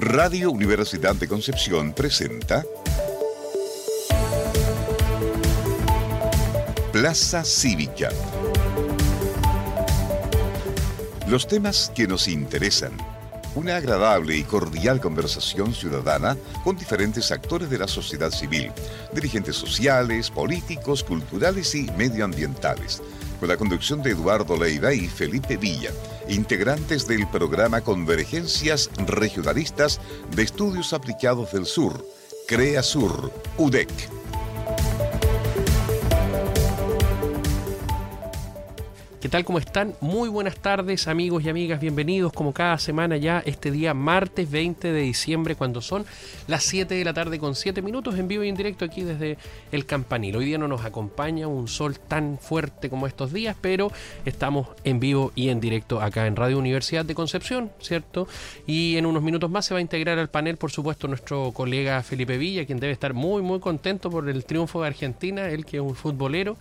Radio Universidad de Concepción presenta Plaza Cívica. Los temas que nos interesan. Una agradable y cordial conversación ciudadana con diferentes actores de la sociedad civil, dirigentes sociales, políticos, culturales y medioambientales con la conducción de Eduardo Leiva y Felipe Villa, integrantes del programa Convergencias Regionalistas de Estudios Aplicados del Sur, CREA Sur, UDEC. ¿Qué tal? ¿Cómo están? Muy buenas tardes amigos y amigas, bienvenidos como cada semana ya este día martes 20 de diciembre cuando son las 7 de la tarde con 7 minutos en vivo y en directo aquí desde el campanil. Hoy día no nos acompaña un sol tan fuerte como estos días, pero estamos en vivo y en directo acá en Radio Universidad de Concepción, ¿cierto? Y en unos minutos más se va a integrar al panel, por supuesto, nuestro colega Felipe Villa, quien debe estar muy, muy contento por el triunfo de Argentina, él que es un futbolero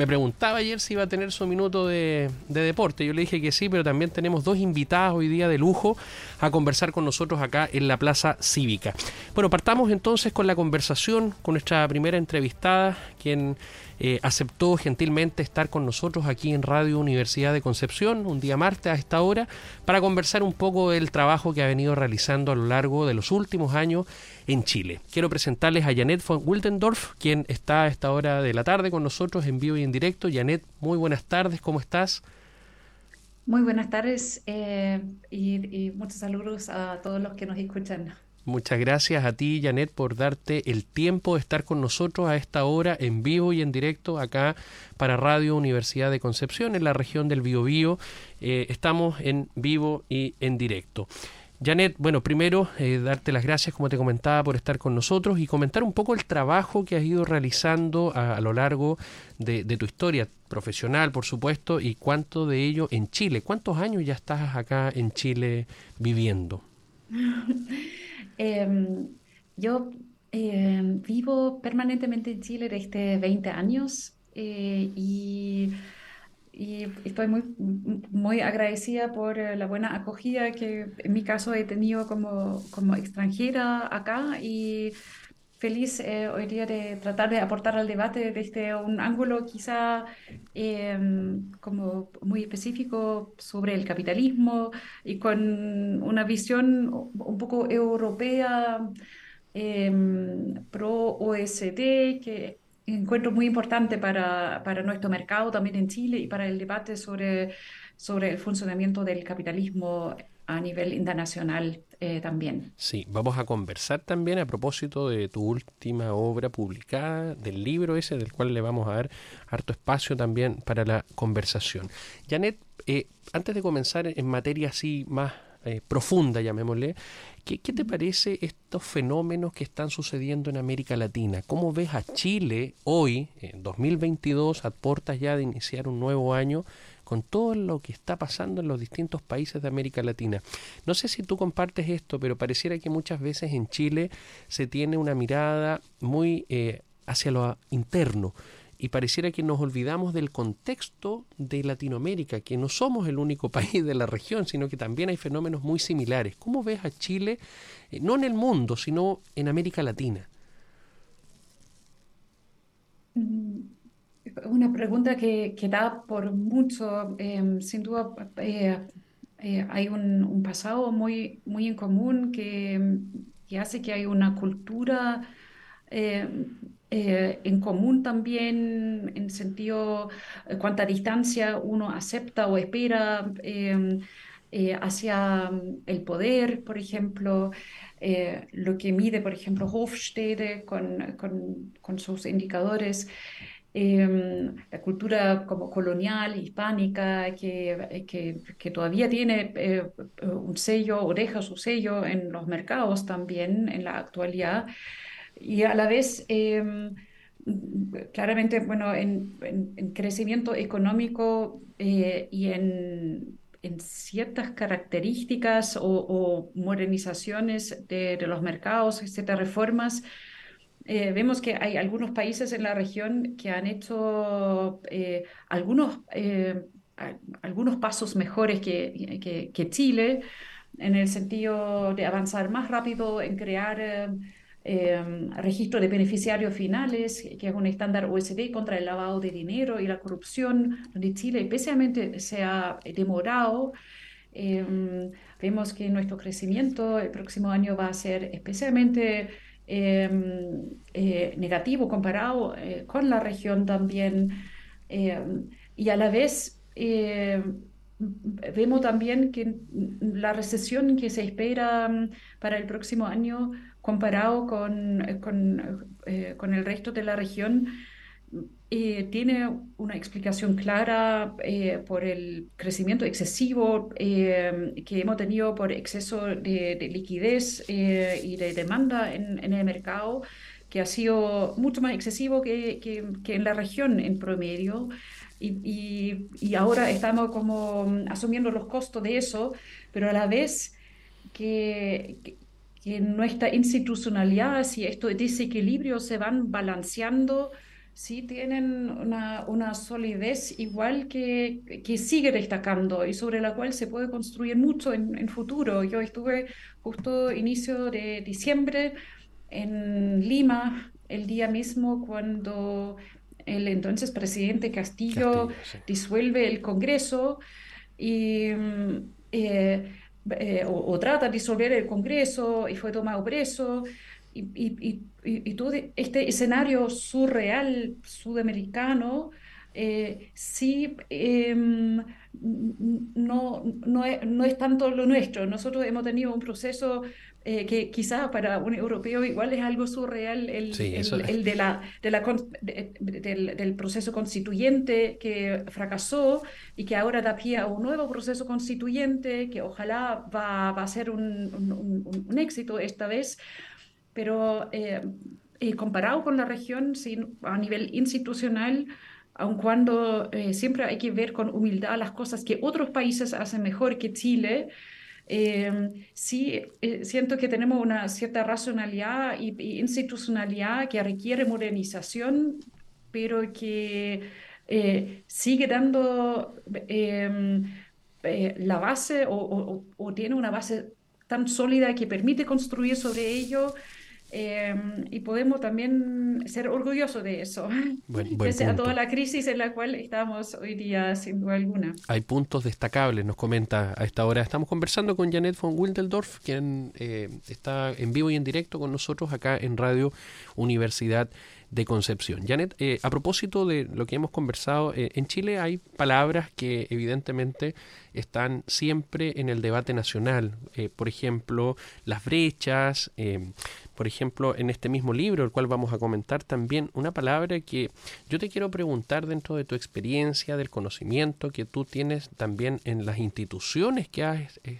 me preguntaba ayer si iba a tener su minuto de, deporte. Yo le dije que sí, pero también tenemos dos invitadas hoy día de lujo a conversar con nosotros acá en la Plaza Cívica. Bueno, partamos entonces con la conversación con nuestra primera entrevistada, quien eh, aceptó gentilmente estar con nosotros aquí en Radio Universidad de Concepción, un día martes a esta hora, para conversar un poco del trabajo que ha venido realizando a lo largo de los últimos años en Chile. Quiero presentarles a Janet von Wildendorf, quien está a esta hora de la tarde con nosotros en vivo y en directo. Janet, muy buenas tardes, ¿cómo estás? Muy buenas tardes eh, y muchos saludos a todos los que nos escuchan. Muchas gracias a ti, Janet, por darte el tiempo de estar con nosotros a esta hora en vivo y en directo acá para Radio Universidad de Concepción en la región del Biobío. Eh, estamos en vivo y en directo. Janet, bueno, primero eh, darte las gracias, como te comentaba, por estar con nosotros y comentar un poco el trabajo que has ido realizando a, lo largo de, de, tu historia profesional, por supuesto, y cuánto de ello en Chile. ¿Cuántos años ya estás acá en Chile viviendo? Em, yo em, vivo permanentemente en Chile desde 20 años eh, y, estoy muy, muy agradecida por la buena acogida que en mi caso he tenido como, como extranjera acá y feliz eh, hoy día de tratar de aportar al debate desde un ángulo quizá em, como muy específico sobre el capitalismo y con una visión un poco europea em, pro OSD que encuentro muy importante para, para nuestro mercado también en Chile y para el debate sobre, sobre el funcionamiento del capitalismo a nivel internacional eh, también. Sí, vamos a conversar también a propósito de tu última obra publicada, del libro ese, del cual le vamos a dar harto espacio también para la conversación. Janet, eh, antes de comenzar en materia así más eh, profunda, llamémosle, ¿qué, ¿qué, te parece estos fenómenos que están sucediendo en América Latina? ¿Cómo ves a Chile hoy, en 2022, a puertas ya de iniciar un nuevo año? Con todo lo que está pasando en los distintos países de América Latina. No sé si tú compartes esto, pero pareciera que muchas veces en Chile se tiene una mirada muy eh, hacia lo interno y pareciera que nos olvidamos del contexto de Latinoamérica, que no somos el único país de la región, sino que también hay fenómenos muy similares. ¿Cómo ves a Chile, eh, no en el mundo, sino en América Latina? Mm, una pregunta que, que da por mucho. Em, sin duda, eh, eh, hay un, pasado muy, muy en común que, que hace que hay una cultura eh, en común también, en sentido cuánta distancia uno acepta o espera em, hacia el poder, por ejemplo. lo que mide, por ejemplo, Hofstede con, con, con sus indicadores Em, la cultura como colonial, hispánica, que, que, que todavía tiene eh, un sello o deja su sello en los mercados también en la actualidad. Y a la vez, em, claramente, bueno, en, en, crecimiento económico eh, y en, en, ciertas características o, o modernizaciones de, de, los mercados, etcétera, reformas eh, vemos que hay algunos países en la región que han hecho eh, algunos, eh, algunos pasos mejores que, que, Chile, en el sentido de avanzar más rápido en crear eh, registro de beneficiarios finales, que es un estándar OECD contra el lavado de dinero y la corrupción, donde Chile especialmente se ha demorado. Em, vemos que nuestro crecimiento el próximo año va a ser especialmente em, negativo comparado eh, con la región también. Em, y a la vez vemos también que la recesión que se espera para el próximo año comparado con, eh, eh, con, el resto de la región, eh, tiene una explicación clara por el crecimiento excesivo que hemos tenido por exceso de, liquidez y de demanda en, el mercado, que ha sido mucho más excesivo que, que, en la región en promedio. Y, y, ahora estamos como asumiendo los costos de eso, pero a la vez que, que nuestra institucionalidad, si estos desequilibrios se van balanceando, sí tienen una, una solidez igual que, que, sigue destacando y sobre la cual se puede construir mucho en, en futuro. Yo estuve justo inicio de diciembre en Lima, el día mismo cuando el entonces presidente Castillo, disuelve el Congreso y mm, eh, eh, o, trata de disolver el Congreso y fue tomado preso. Y, y, y, todo este escenario surreal sudamericano eh, sí em, no, no, es, no, es, tanto lo nuestro. Nosotros hemos tenido un proceso eh, que quizá para un europeo igual es algo surreal el, el, de la, de la del, del, proceso constituyente que fracasó y que ahora da pie a un nuevo proceso constituyente que ojalá va, va a ser un, un, un, éxito esta vez, pero eh, eh, comparado con la región a nivel institucional, aun cuando siempre hay que ver con humildad las cosas que otros países hacen mejor que Chile, Em, sí eh, siento que tenemos una cierta racionalidad y, institucionalidad que requiere modernización, pero que eh, sigue dando em, eh, la base o, tiene una base tan sólida que permite construir sobre ello Em, y podemos también ser orgullosos de eso, pese a toda la crisis en la cual estamos hoy día, sin duda alguna. Hay puntos destacables, nos comenta a esta hora. Estamos conversando con Janet von Wildeldorf, quien eh, está en vivo y en directo con nosotros acá en Radio Universidad de Concepción. Janet, eh, a propósito de lo que hemos conversado, eh, en Chile hay palabras que evidentemente están siempre en el debate nacional. por ejemplo, las brechas, por ejemplo, en este mismo libro, el cual vamos a comentar también, una palabra que yo te quiero preguntar dentro de tu experiencia, del conocimiento que tú tienes también en las instituciones que has eh,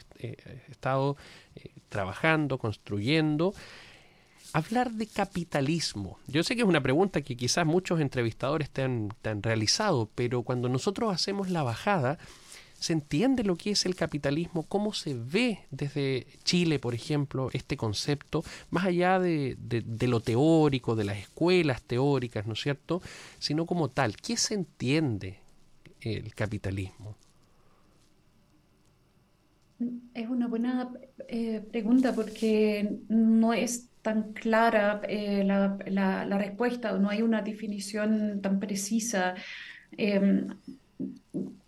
estado eh, trabajando, construyendo. Hablar de capitalismo. Yo sé que es una pregunta que quizás muchos entrevistadores te han, te han realizado, pero cuando nosotros hacemos la bajada, se entiende lo que es el capitalismo, cómo se ve desde Chile, por ejemplo, este concepto, más allá de, lo teórico, de las escuelas teóricas, ¿no es cierto?, sino como tal, ¿qué se entiende el capitalismo? Es una buena eh, pregunta porque no es tan clara eh, la, la, respuesta, no hay una definición tan precisa. Em,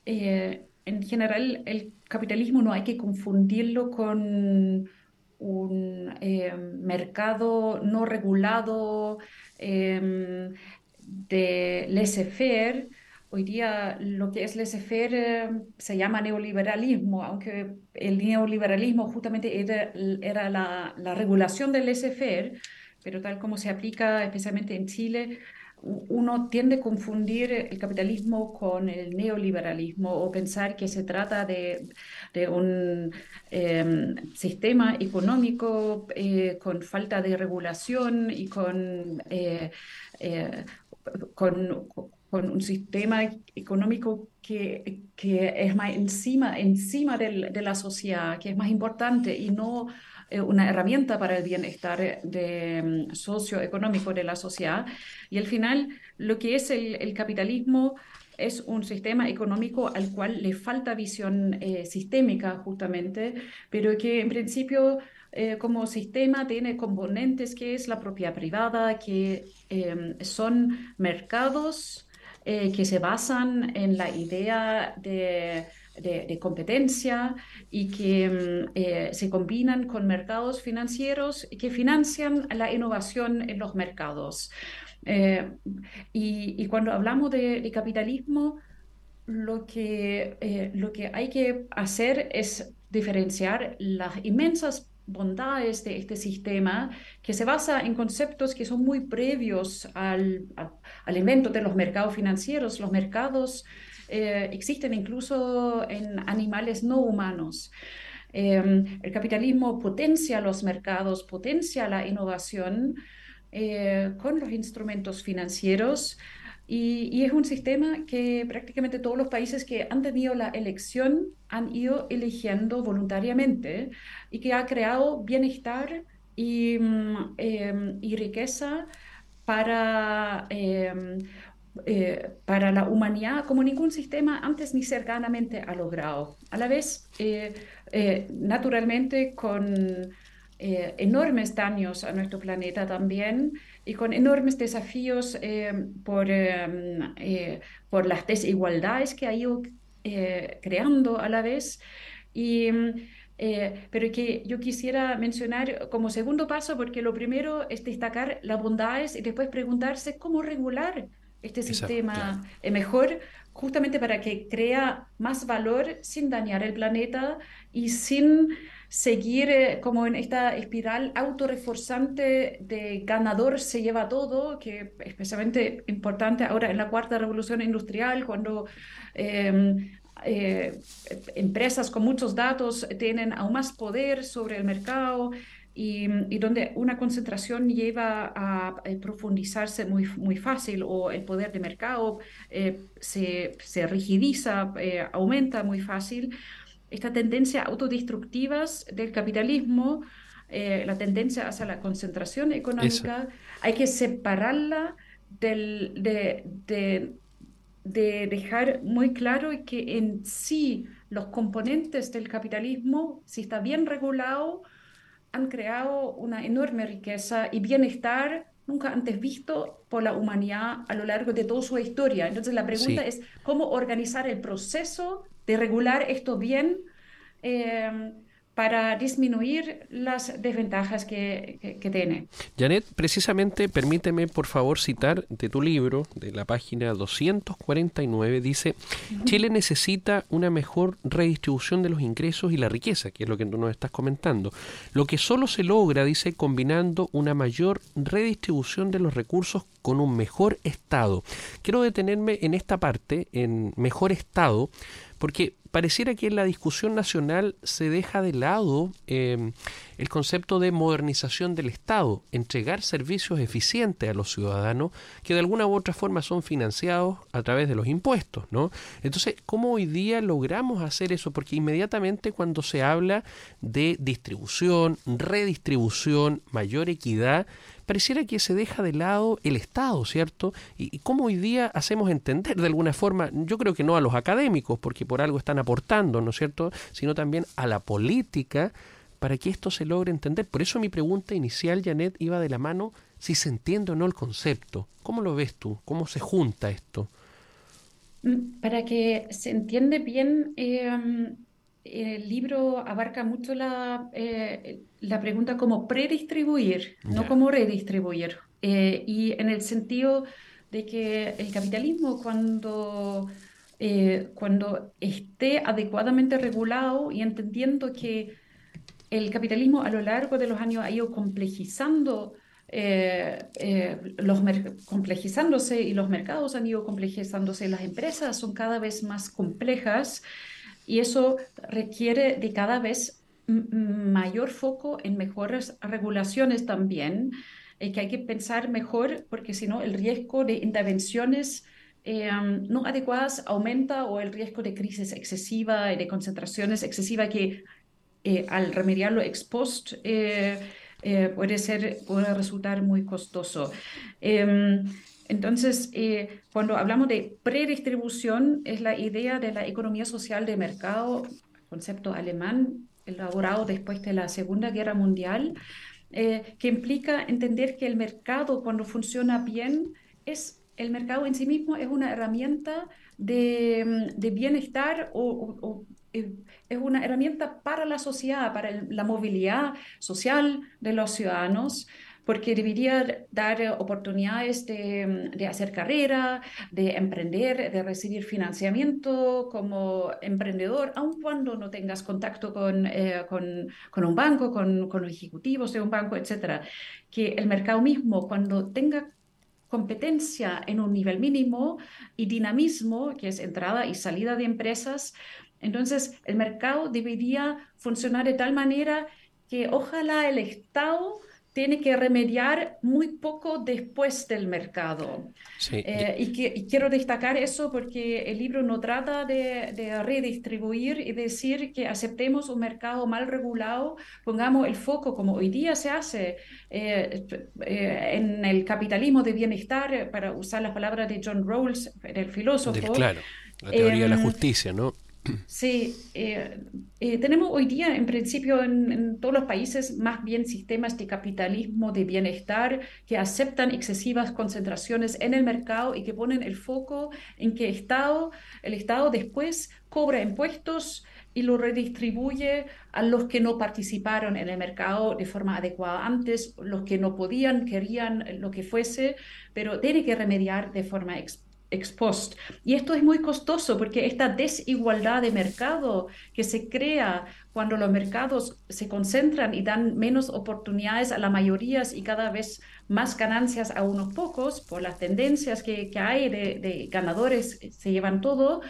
eh, en general el capitalismo no hay que confundirlo con un eh, mercado no regulado eh, de laissez-faire. Hoy día lo que es laissez-faire eh, se llama neoliberalismo, aunque el neoliberalismo justamente era, era la, la regulación del laissez-faire, pero tal como se aplica especialmente en Chile, uno tiende a confundir el capitalismo con el neoliberalismo o pensar que se trata de, un em, sistema económico eh, con falta de regulación y con, eh, eh, con, un sistema económico que, que, es más encima, encima de la sociedad, que es más importante y no eh, una herramienta para el bienestar de, mm, socioeconómico de la sociedad. Y al final, lo que es el, capitalismo es un sistema económico al cual le falta visión sistémica justamente, pero que en principio como sistema tiene componentes que es la propiedad privada, que son mercados que se basan en la idea de de, competencia y que mm, eh, se combinan con mercados financieros que financian la innovación en los mercados. Eh, y, cuando hablamos de, capitalismo, lo que, eh, lo que hay que hacer es diferenciar las inmensas bondades de este sistema que se basa en conceptos que son muy previos al, al de los mercados financieros. Los mercados eh, existen incluso en animales no humanos. Em, el capitalismo potencia los mercados, potencia la innovación eh, con los instrumentos financieros y, es un sistema que prácticamente todos los países que han tenido la elección han ido eligiendo voluntariamente y que ha creado bienestar y, mm, em, y riqueza para em, eh, para la humanidad como ningún sistema antes ni cercanamente ha logrado. A la vez, eh, eh, naturalmente, con enormes daños a nuestro planeta también y con enormes desafíos por, por las desigualdades que ha ido creando a la vez. Y, pero que yo quisiera mencionar como segundo paso, porque lo primero es destacar las bondades y después preguntarse cómo regular este sistema es mejor justamente para que crea más valor sin dañar el planeta y sin seguir eh, como en esta espiral autorreforzante de ganador se lleva todo, que es especialmente importante ahora en la cuarta revolución industrial, cuando em, eh, empresas con muchos datos tienen aún más poder sobre el mercado y, donde una concentración lleva a, profundizarse muy, muy fácil o el poder de mercado eh, se, se, rigidiza, eh, aumenta muy fácil. Esta tendencia autodestructiva del capitalismo, eh, la tendencia hacia la concentración económica, hay que separarla del, de, de, de dejar muy claro que en sí los componentes del capitalismo, si está bien regulado, han creado una enorme riqueza y bienestar nunca antes visto por la humanidad a lo largo de toda su historia. Entonces la pregunta es cómo organizar el proceso de regular esto bien. Eh, para disminuir las desventajas que, que, tiene. Janet, precisamente permíteme por favor citar de tu libro, de la página 249, dice, Chile necesita una mejor redistribución de los ingresos y la riqueza, que es lo que tú nos estás comentando, lo que solo se logra, dice, combinando una mayor redistribución de los recursos con un mejor Estado. Quiero detenerme en esta parte, en mejor Estado, porque pareciera que en la discusión nacional se deja de lado em, el concepto de modernización del Estado, entregar servicios eficientes a los ciudadanos que de alguna u otra forma son financiados a través de los impuestos, ¿no? Entonces, ¿cómo hoy día logramos hacer eso? Porque inmediatamente cuando se habla de distribución, redistribución, mayor equidad, pareciera que se deja de lado el Estado, ¿cierto? Y, cómo hoy día hacemos entender de alguna forma, yo creo que no a los académicos, porque por algo están aportando, ¿no es cierto?, sino también a la política para que esto se logre entender. Por eso mi pregunta inicial, Janet, iba de la mano si se entiende o no el concepto. ¿Cómo lo ves tú? ¿Cómo se junta esto? Mm, para que se entiende bien, eh, el libro abarca mucho la, eh, la pregunta como predistribuir, no como redistribuir. Eh, y en el sentido de que el capitalismo cuando, eh, cuando esté adecuadamente regulado y entendiendo que el capitalismo a lo largo de los años ha ido complejizando los complejizándose y los mercados han ido complejizándose, las empresas son cada vez más complejas, y eso requiere de cada vez mayor foco en mejores regulaciones también, eh, que hay que pensar mejor porque si no el riesgo de intervenciones eh, no adecuadas aumenta o el riesgo de crisis excesiva y de concentraciones excesivas que eh, al remediarlo ex post puede, ser, puede resultar muy costoso. Em, entonces, eh, cuando hablamos de predistribución, es la idea de la economía social de mercado, concepto alemán elaborado después de la Segunda Guerra Mundial, eh, que implica entender que el mercado, cuando funciona bien, es el mercado en sí mismo es una herramienta de, de bienestar o, eh, es una herramienta para la sociedad, para la movilidad social de los ciudadanos porque debería dar oportunidades de, hacer carrera, de emprender, de recibir financiamiento como emprendedor, aun cuando no tengas contacto con, eh, con, un banco, con, con, los ejecutivos de un banco, etcétera. Que el mercado mismo, cuando tenga competencia en un nivel mínimo y dinamismo, que es entrada y salida de empresas, entonces el mercado debería funcionar de tal manera que ojalá el Estado tiene que remediar muy poco después del mercado. Eh, y, que, quiero destacar eso porque el libro no trata de, redistribuir y decir que aceptemos un mercado mal regulado, pongamos el foco como hoy día se hace eh, eh, en el capitalismo de bienestar, para usar las palabras de John Rawls, el filósofo. claro, la teoría de la em, justicia, ¿no? Sí, eh, eh, tenemos hoy día, en principio, en, todos los países, más bien sistemas de capitalismo de bienestar que aceptan excesivas concentraciones en el mercado y que ponen el foco en que Estado, el Estado después cobra impuestos y lo redistribuye a los que no participaron en el mercado de forma adecuada. Antes, los que no podían, querían lo que fuese, pero tiene que remediar de forma expost. Y esto es muy costoso porque esta desigualdad de mercado que se crea cuando los mercados se concentran y dan menos oportunidades a la mayoría y cada vez más ganancias a unos pocos por las tendencias que, hay de, ganadores, se llevan todo,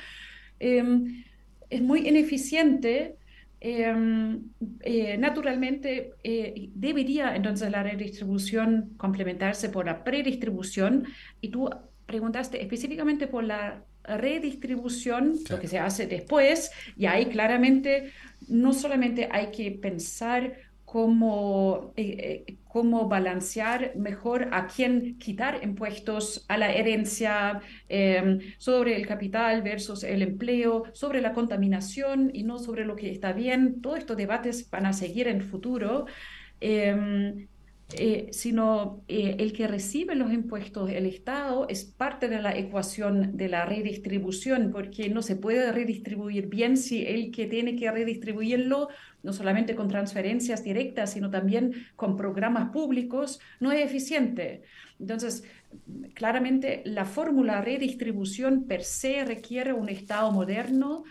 em, es muy ineficiente. Em, eh, naturalmente eh, debería entonces la redistribución complementarse por la predistribución y tú preguntaste específicamente por la redistribución, lo que se hace después, y ahí claramente no solamente hay que pensar cómo, eh, eh, cómo balancear mejor a quién quitar impuestos a la herencia, em, sobre el capital versus el empleo, sobre la contaminación y no sobre lo que está bien. Todos estos debates van a seguir en el futuro. Em, eh, sino eh, el que recibe los impuestos, el Estado, es parte de la ecuación de la redistribución, porque no se puede redistribuir bien si el que tiene que redistribuirlo, no solamente con transferencias directas, sino también con programas públicos, no es eficiente. Entonces, claramente la fórmula redistribución per se requiere un Estado moderno,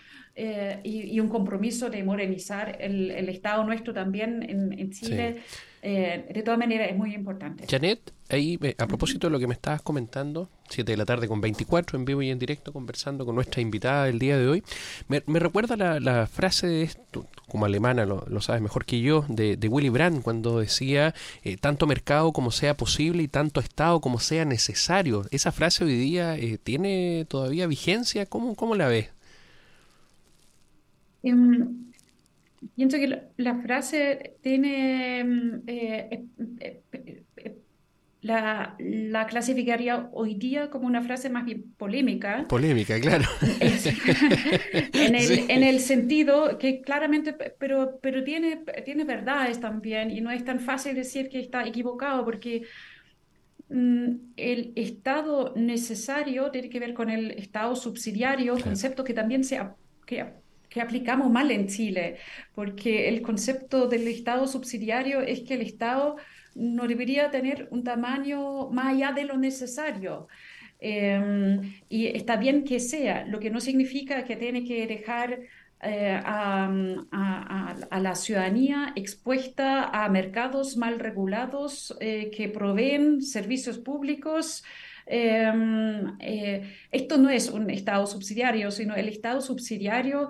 eh, y, un compromiso de modernizar el, Estado nuestro también en, Chile. Eh, de todas maneras, es muy importante. Janet, ahí eh, a propósito de lo que me estabas comentando, 7 de la tarde con 24, en vivo y en directo, conversando con nuestra invitada del día de hoy, me, recuerda la, frase de esto, como alemana lo, sabes mejor que yo, de, Willy Brandt, cuando decía tanto mercado como sea posible y tanto Estado como sea necesario. ¿Esa frase hoy día tiene todavía vigencia? ¿Cómo, cómo la ves? Em, pienso que la, frase tiene, em, eh, eh, eh, la, la, clasificaría hoy día como una frase más bien polémica. Polémica, claro. en, el, en, el, sentido que claramente, pero, pero tiene, tiene verdades también y no es tan fácil decir que está equivocado porque mm, el Estado necesario tiene que ver con el Estado subsidiario, concepto que también se, que que aplicamos mal en Chile, porque el concepto del Estado subsidiario es que el Estado no debería tener un tamaño más allá de lo necesario. Em, y está bien que sea, lo que no significa que tiene que dejar eh, a, la ciudadanía expuesta a mercados mal regulados eh, que proveen servicios públicos. Eh, esto no es un Estado subsidiario, sino el Estado subsidiario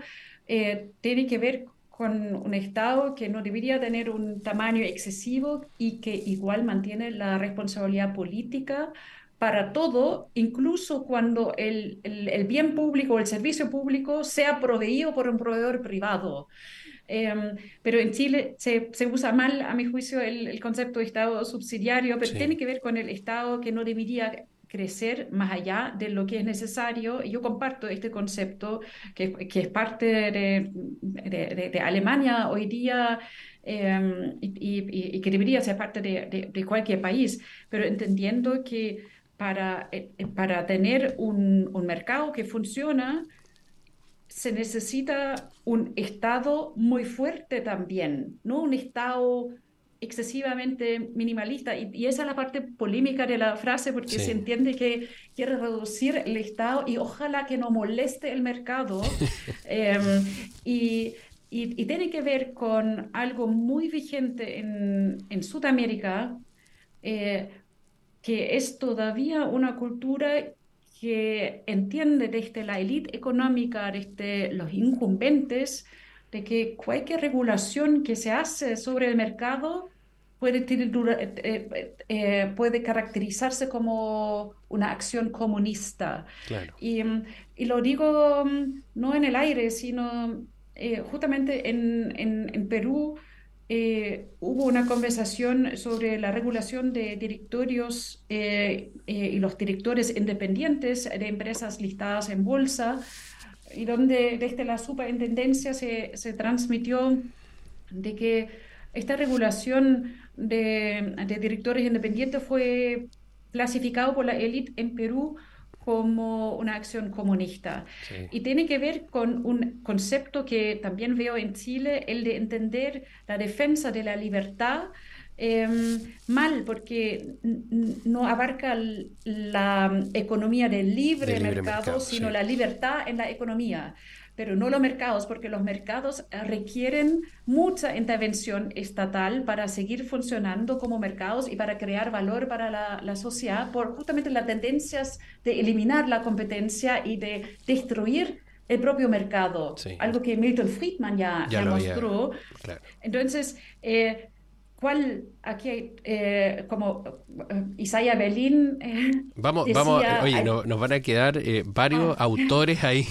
eh, tiene que ver con un Estado que no debería tener un tamaño excesivo y que igual mantiene la responsabilidad política para todo, incluso cuando el, el, bien público o el servicio público sea proveído por un proveedor privado. Em, pero en Chile se, se, usa mal, a mi juicio, el, el concepto de Estado subsidiario, pero tiene que ver con el Estado que no debería crecer más allá de lo que es necesario. Yo comparto este concepto que, que es parte de, de, Alemania hoy día em, y, y, que debería ser parte de, cualquier país, pero entendiendo que para, eh, para tener un, un mercado que funciona, se necesita un Estado muy fuerte también, no un Estado excesivamente minimalista. Y, esa es la parte polémica de la frase, porque se entiende que quiere reducir el Estado y ojalá que no moleste el mercado. Em, y, y, tiene que ver con algo muy vigente en, en Sudamérica, eh, que es todavía una cultura que entiende desde la élite económica, desde los incumbentes, de que cualquier regulación que se hace sobre el mercado puede, eh, eh, eh, puede caracterizarse como una acción comunista. Y, y, lo digo mm, no en el aire, sino justamente en, en, en Perú. hubo una conversación sobre la regulación de directorios y los directores independientes de empresas listadas en bolsa, y donde desde la superintendencia se, se transmitió de que esta regulación de, directores independientes fue clasificado por la élite en Perú como una acción comunista. Y tiene que ver con un concepto que también veo en Chile, el de entender la defensa de la libertad em, mal, porque no abarca la economía del libre, mercado, sino la libertad en la economía pero no los mercados, porque los mercados eh, requieren mucha intervención estatal para seguir funcionando como mercados y para crear valor para la, sociedad por justamente las tendencias de eliminar la competencia y de destruir el propio mercado, algo que Milton Friedman ya, mostró. Entonces, eh, ¿Cuál aquí hay, eh, como eh, Isaiah Belín? Eh, vamos, vamos, oye, nos van a quedar varios ah. autores ahí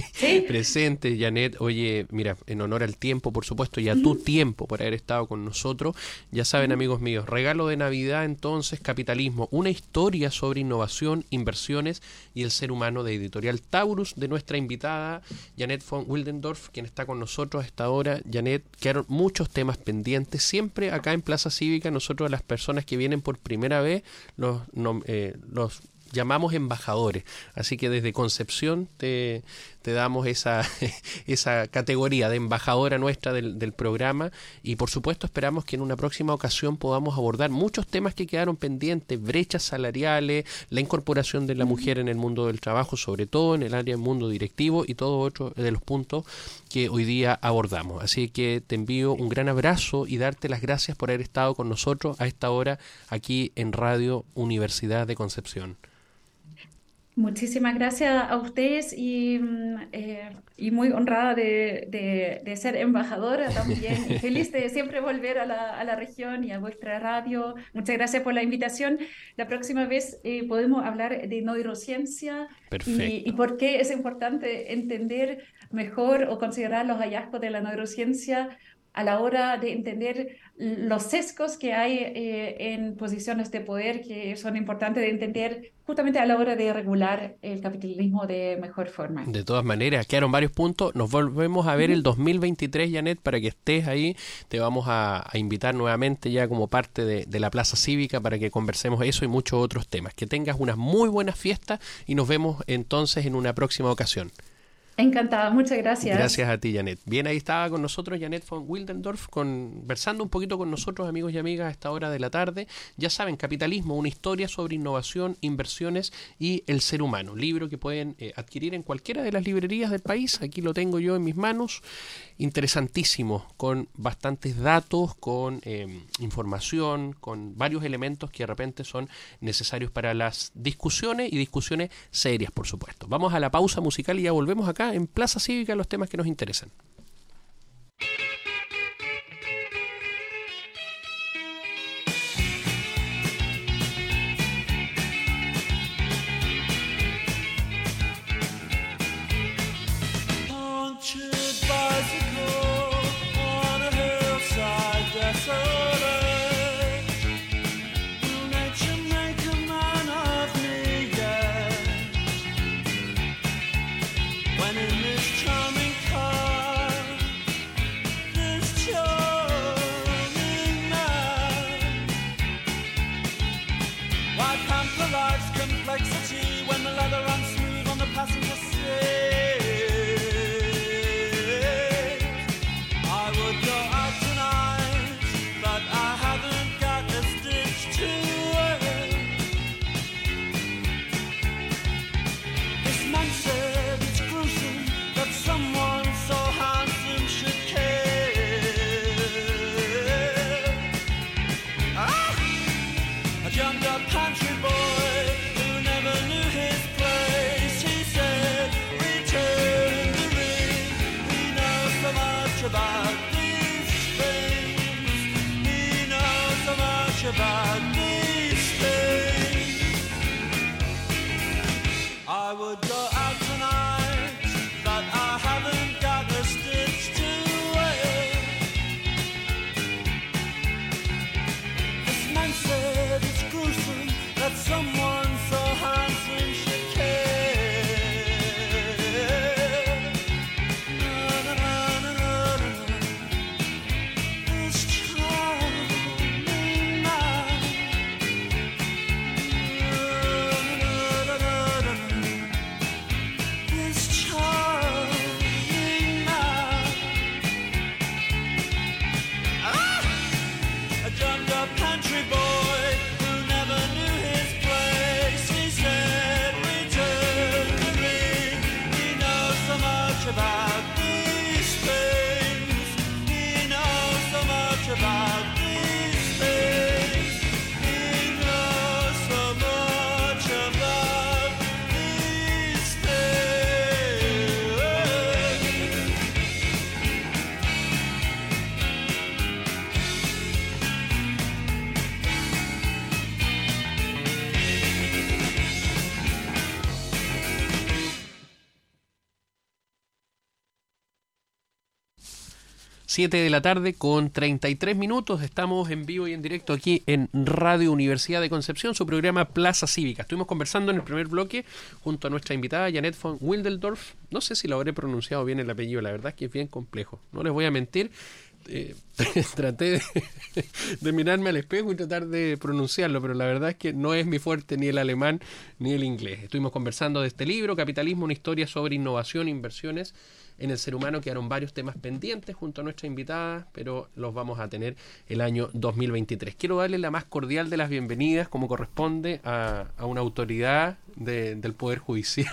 presentes, Janet. Oye, mira, en honor al tiempo, por supuesto, y a tu tiempo por haber estado con nosotros. Ya saben, amigos míos, regalo de Navidad entonces, Capitalismo, una historia sobre innovación, inversiones y el ser humano de Editorial Taurus, de nuestra invitada, Janet von Wildendorf, quien está con nosotros a esta hora. Janet, quedaron muchos temas pendientes, siempre acá en Plaza Cívica, nosotros a las personas que vienen por primera vez los, eh, los llamamos embajadores. Así que desde Concepción te, te damos esa, esa categoría de embajadora nuestra del, del, programa y por supuesto esperamos que en una próxima ocasión podamos abordar muchos temas que quedaron pendientes, brechas salariales, la incorporación de la mujer en el mundo del trabajo, sobre todo en el área del mundo directivo y todo otro de los puntos que hoy día abordamos. Así que te envío un gran abrazo y darte las gracias por haber estado con nosotros a esta hora aquí en Radio Universidad de Concepción. Muchísimas gracias a ustedes y, mm, eh, y muy honrada de, de, ser embajadora también. Y feliz de siempre volver a la, a la, región y a vuestra radio. Muchas gracias por la invitación. La próxima vez eh, podemos hablar de neurociencia y, y, por qué es importante entender mejor o considerar los hallazgos de la neurociencia a la hora de entender los sesgos que hay eh, en posiciones de poder que son importantes de entender justamente a la hora de regular el capitalismo de mejor forma. De todas maneras, quedaron varios puntos. Nos volvemos a ver el 2023, Janet, para que estés ahí. Te vamos a, invitar nuevamente ya como parte de, de, la Plaza Cívica para que conversemos eso y muchos otros temas. Que tengas unas muy buenas fiestas y nos vemos entonces en una próxima ocasión. Encantada, muchas gracias. Gracias a ti, Janet. Bien, ahí estaba con nosotros Janet von Wildendorf, conversando un poquito con nosotros, amigos y amigas, a esta hora de la tarde. Ya saben, Capitalismo, una historia sobre innovación, inversiones y el ser humano. Libro que pueden eh, adquirir en cualquiera de las librerías del país. Aquí lo tengo yo en mis manos. Interesantísimo, con bastantes datos, con em, información, con varios elementos que de repente son necesarios para las discusiones y discusiones serias, por supuesto. Vamos a la pausa musical y ya volvemos acá en Plaza Cívica los temas que nos interesan. 7 de la tarde con 33 minutos. Estamos en vivo y en directo aquí en Radio Universidad de Concepción, su programa Plaza Cívica. Estuvimos conversando en el primer bloque junto a nuestra invitada Janet von Wildeldorf. No sé si lo habré pronunciado bien el apellido, la verdad es que es bien complejo. No les voy a mentir. Eh, traté de, de, mirarme al espejo y tratar de pronunciarlo, pero la verdad es que no es mi fuerte ni el alemán ni el inglés. Estuvimos conversando de este libro, Capitalismo, una historia sobre innovación, inversiones en el ser humano. Quedaron varios temas pendientes junto a nuestra invitada, pero los vamos a tener el año 2023. Quiero darle la más cordial de las bienvenidas, como corresponde, a, una autoridad de- del Poder Judicial,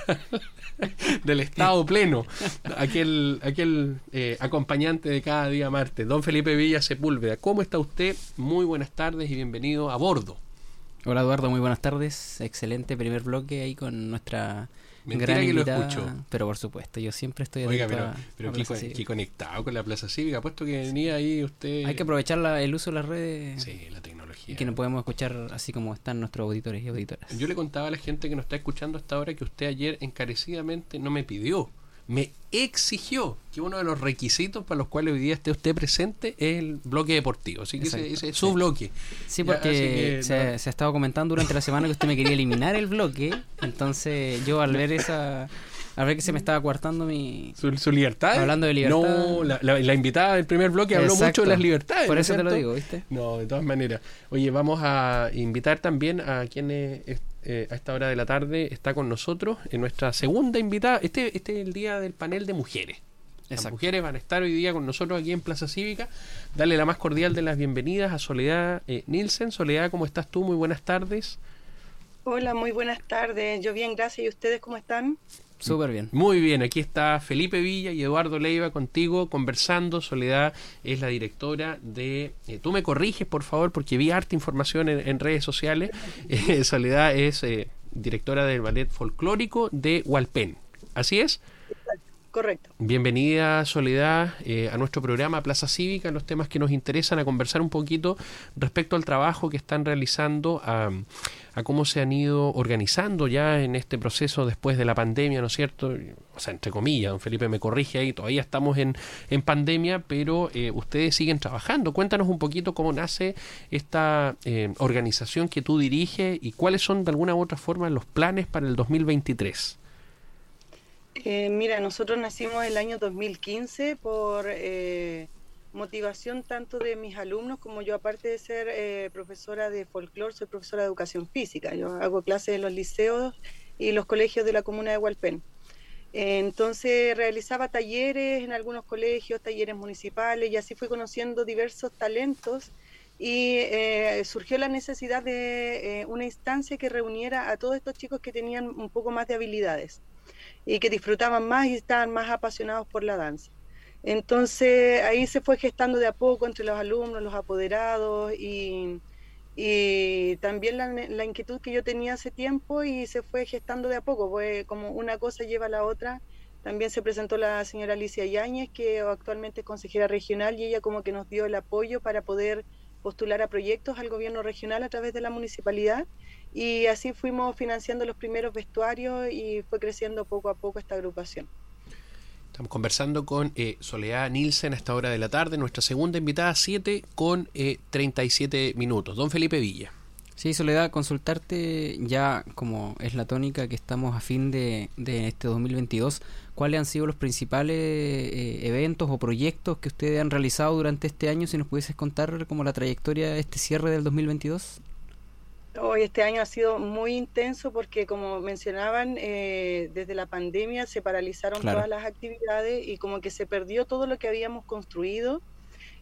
del Estado pleno, aquel, aquel eh, acompañante de cada día martes, don Felipe Villa Sepúlveda. ¿Cómo está usted? Muy buenas tardes y bienvenido a bordo. Hola Eduardo, muy buenas tardes. Excelente primer bloque ahí con nuestra Mentira gran que lo escucho. Pero por supuesto, yo siempre estoy Oiga, pero, a- pero a qué conectado con la Plaza Cívica, puesto que venía ahí usted... Hay que aprovechar la- el uso de las redes Sí, la tecnología. que nos podemos escuchar así como están nuestros auditores y auditoras. Yo le contaba a la gente que nos está escuchando hasta ahora que usted ayer encarecidamente no me pidió, me exigió que uno de los requisitos para los cuales hoy día esté usted presente es el bloque deportivo. Así que ese, Exacto, ese es sí. su bloque. Sí, porque así que, se, no. se ha estado comentando durante la semana que usted me quería eliminar el bloque. Entonces yo al ver esa... Al ver que se me estaba coartando mi... ¿Su, su libertad? Hablando de libertad. No, la, la- la invitada del primer bloque habló Exacto. mucho de las libertades. Por ¿no es eso te lo digo, ¿viste? No, de todas maneras. Oye, vamos a invitar también a quienes es- eh, a esta hora de la tarde está con nosotros en nuestra segunda invitada. Este, este es el día del panel de mujeres. Las Exacto. mujeres van a estar hoy día con nosotros aquí en Plaza Cívica. Dale la más cordial de las bienvenidas a Soledad eh, Nielsen. Soledad, ¿cómo estás tú? Muy buenas tardes. Hola, muy buenas tardes. Yo bien, gracias. ¿Y ustedes cómo están? Súper bien. Muy bien, aquí está Felipe Villa y Eduardo Leiva contigo conversando. Soledad es la directora de... eh, tú me corriges, por favor, porque vi harta información en, en redes sociales. Eh, Soledad es eh, directora del ballet folclórico de Hualpén. ¿Así es? Correcto. Bienvenida, Soledad, eh, a nuestro programa Plaza Cívica, los temas que nos interesan, a conversar un poquito respecto al trabajo que están realizando, a, a cómo se han ido organizando ya en este proceso después de la pandemia, ¿no es cierto? O sea, entre comillas, don Felipe me corrige ahí, todavía estamos en, en pandemia, pero eh, ustedes siguen trabajando. Cuéntanos un poquito cómo nace esta eh, organización que tú diriges y cuáles son de alguna u otra forma los planes para el 2023. Eh, mira, nosotros nacimos el año 2015 por eh, motivación tanto de mis alumnos como yo, aparte de ser eh, profesora de folclore, soy profesora de educación física. Yo hago clases en los liceos y los colegios de la comuna de Hualpén. Entonces realizaba talleres en algunos colegios, talleres municipales y así fui conociendo diversos talentos y eh, surgió la necesidad de eh, una instancia que reuniera a todos estos chicos que tenían un poco más de habilidades y que disfrutaban más y estaban más apasionados por la danza. Entonces ahí se fue gestando de a poco entre los alumnos, los apoderados y, y también la, la inquietud que yo tenía hace tiempo y se fue gestando de a poco, pues como una cosa lleva a la otra. También se presentó la señora Alicia Yáñez, que actualmente es consejera regional y ella como que nos dio el apoyo para poder postular a proyectos al gobierno regional a través de la municipalidad y así fuimos financiando los primeros vestuarios y fue creciendo poco a poco esta agrupación. Estamos conversando con eh, Soledad Nielsen a esta hora de la tarde, nuestra segunda invitada, 7 con eh, 37 minutos. Don Felipe Villa. Sí, Soledad, consultarte ya como es la tónica que estamos a fin de, de este 2022, ¿cuáles han sido los principales eh, eventos o proyectos que ustedes han realizado durante este año? Si nos pudieses contar como la trayectoria de este cierre del 2022. Hoy este año ha sido muy intenso porque, como mencionaban, eh, desde la pandemia se paralizaron Claro. todas las actividades y como que se perdió todo lo que habíamos construido.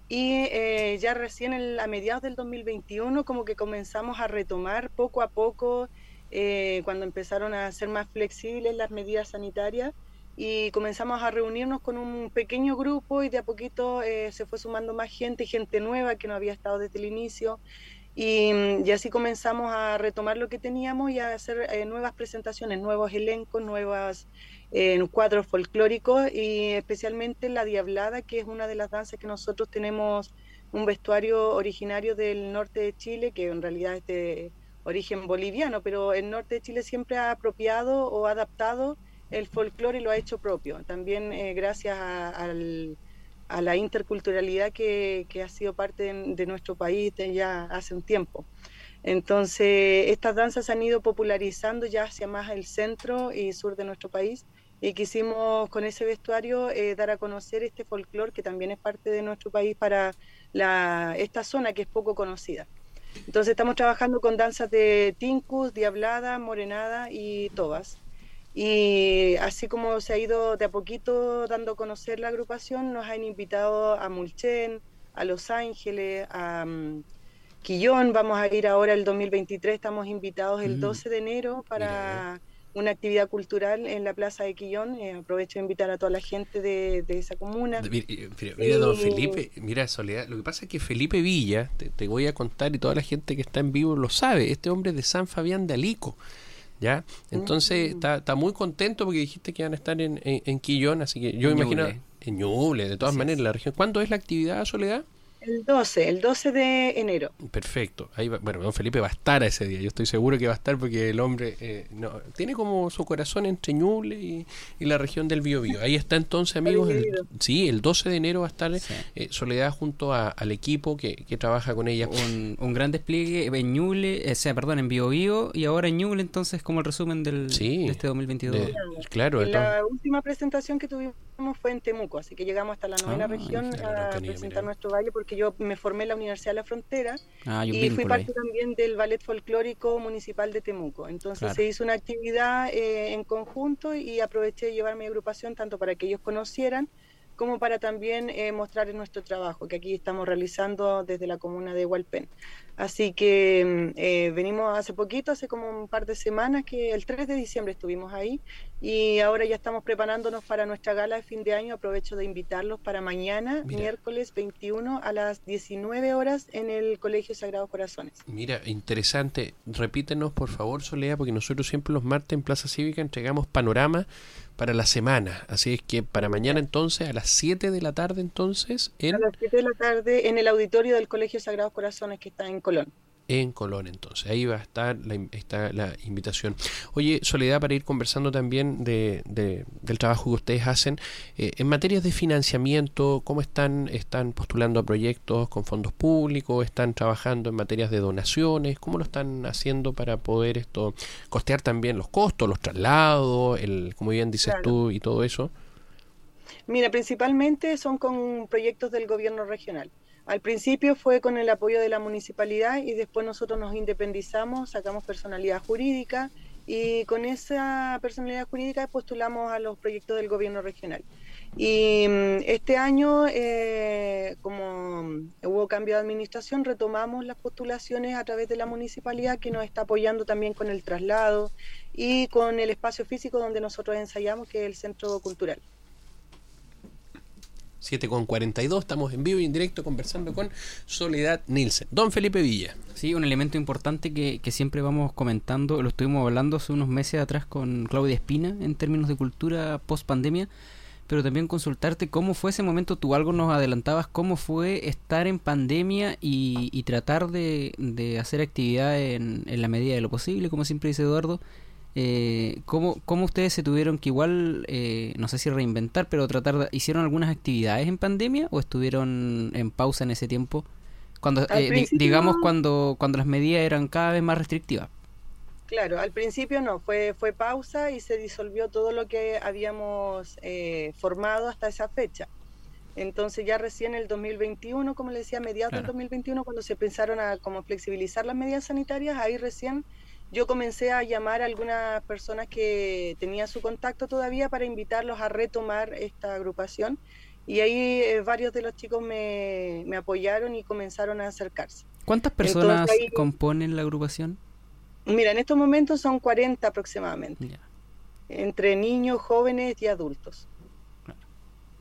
Y eh, ya recién a mediados del 2021 como que comenzamos a retomar poco a poco eh, cuando empezaron a ser más flexibles las medidas sanitarias y comenzamos a reunirnos con un pequeño grupo y de a poquito eh, se fue sumando más gente, gente nueva que no había estado desde el inicio. Y, mm, y así comenzamos a retomar lo que teníamos y a hacer eh, nuevas presentaciones, nuevos elencos, nuevos cuadros folclóricos y especialmente la Diablada, que es una de las danzas que nosotros tenemos un vestuario originario del norte de Chile, que en realidad es de origen boliviano, pero el norte de Chile siempre ha apropiado o adaptado el folclore y lo ha hecho propio. También eh, gracias a, al- a la interculturalidad que, que ha sido parte de, nuestro país de ya hace un tiempo. Entonces, estas danzas han ido popularizando ya hacia más el centro y sur de nuestro país y quisimos con ese vestuario eh, dar a conocer este folclore que también es parte de nuestro país para la, esta zona que es poco conocida. Entonces estamos trabajando con danzas de tincus, diablada, morenada y tobas. Y así como se ha ido de a poquito dando a conocer la agrupación, nos han invitado a Mulchen, a Los Ángeles, a mm, Quillón. Vamos a ir ahora el 2023, estamos invitados el Mm. 12 de enero para una actividad cultural en la plaza de Quillón. Eh, aprovecho de invitar a toda la gente de, de esa comuna. Mira, mira, mira, don Eh, Felipe, mira Soledad, lo que pasa es que Felipe Villa, te, te voy a contar y toda la gente que está en vivo lo sabe, este hombre es de San Fabián de Alico, ¿ya? Entonces Mm. está, está muy contento porque dijiste que van a estar en, en, en Quillón, así que yo me imagino Ñuble. en Ñuble, de todas Así maneras, es. en la región. ¿Cuándo es la actividad, Soledad? El 12, el 12 de enero. Perfecto. Ahí va- bueno, don Felipe va a estar a ese día. Yo estoy seguro que va a estar porque el hombre eh, no, tiene como su corazón entre Ñuble y, y la región del Biobío. Ahí está entonces, amigos. el- sí, el 12 de enero va a estar Sí. eh, Soledad junto a- al equipo que, que trabaja con ella. Un, un gran despliegue en Ñuble, eh, o sea, perdón, en Bio Bio y ahora en Ñuble, entonces, como el resumen del, Sí, de este 2022. De- claro, Y la última presentación que tuvimos fue en Temuco, así que llegamos hasta la novena Ah, región a presentar mira. nuestro baile porque yo me formé en la Universidad de la Frontera Ah, y fui parte también del Ballet Folclórico Municipal de Temuco. Entonces Claro. se hizo una actividad eh, en conjunto y aproveché de llevar mi agrupación tanto para que ellos conocieran como para también eh, mostrar nuestro trabajo que aquí estamos realizando desde la comuna de Hualpén. Así que mm, eh, venimos hace poquito, hace como un par de semanas, que el 3 de diciembre estuvimos ahí y ahora ya estamos preparándonos para nuestra gala de fin de año. Aprovecho de invitarlos para mañana, Mira. miércoles 21 a las 19 horas en el Colegio Sagrados Corazones. Mira, interesante. Repítenos, por favor, Soledad, porque nosotros siempre los martes en Plaza Cívica entregamos panorama para la semana. Así es que para mañana entonces, a las 7 de la tarde entonces, en... A las 7 de la tarde en el auditorio del Colegio Sagrados Corazones que está en Colón. En Colón entonces. Ahí va a estar la, in- está la invitación. Oye Soledad para ir conversando también de, de- del trabajo que ustedes hacen eh, en materias de financiamiento cómo están están postulando a proyectos con fondos públicos están trabajando en materias de donaciones cómo lo están haciendo para poder esto costear también los costos los traslados el como bien dices Claro. tú y todo eso Mira, principalmente son con proyectos del gobierno regional. Al principio fue con el apoyo de la municipalidad y después nosotros nos independizamos, sacamos personalidad jurídica y con esa personalidad jurídica postulamos a los proyectos del gobierno regional. Y mm, este año, eh, como hubo cambio de administración, retomamos las postulaciones a través de la municipalidad que nos está apoyando también con el traslado y con el espacio físico donde nosotros ensayamos, que es el Centro Cultural. 7 con 42 estamos en vivo y en directo conversando con Soledad Nielsen Don Felipe Villa Sí, un elemento importante que, que siempre vamos comentando, lo estuvimos hablando hace unos meses atrás con Claudia Espina en términos de cultura post pandemia, pero también consultarte cómo fue ese momento, tú algo nos adelantabas, cómo fue estar en pandemia y, y tratar de, de hacer actividad en, en la medida de lo posible, como siempre dice Eduardo. Eh, ¿cómo, ¿Cómo ustedes se tuvieron que igual, eh, no sé si reinventar, pero tratar de, ¿hicieron algunas actividades en pandemia o estuvieron en pausa en ese tiempo? Cuando, eh, di- digamos cuando, cuando las medidas eran cada vez más restrictivas. Claro, al principio no, fue, fue pausa y se disolvió todo lo que habíamos eh, formado hasta esa fecha. Entonces ya recién el 2021, como le decía, mediados Claro. del 2021, cuando se pensaron a como flexibilizar las medidas sanitarias, ahí recién yo comencé a llamar a algunas personas que tenían su contacto todavía para invitarlos a retomar esta agrupación. Y ahí eh, varios de los chicos me, me apoyaron y comenzaron a acercarse. ¿Cuántas Entonces, personas ahí- componen la agrupación? Mira, en estos momentos son 40 aproximadamente. Entre niños, jóvenes y adultos.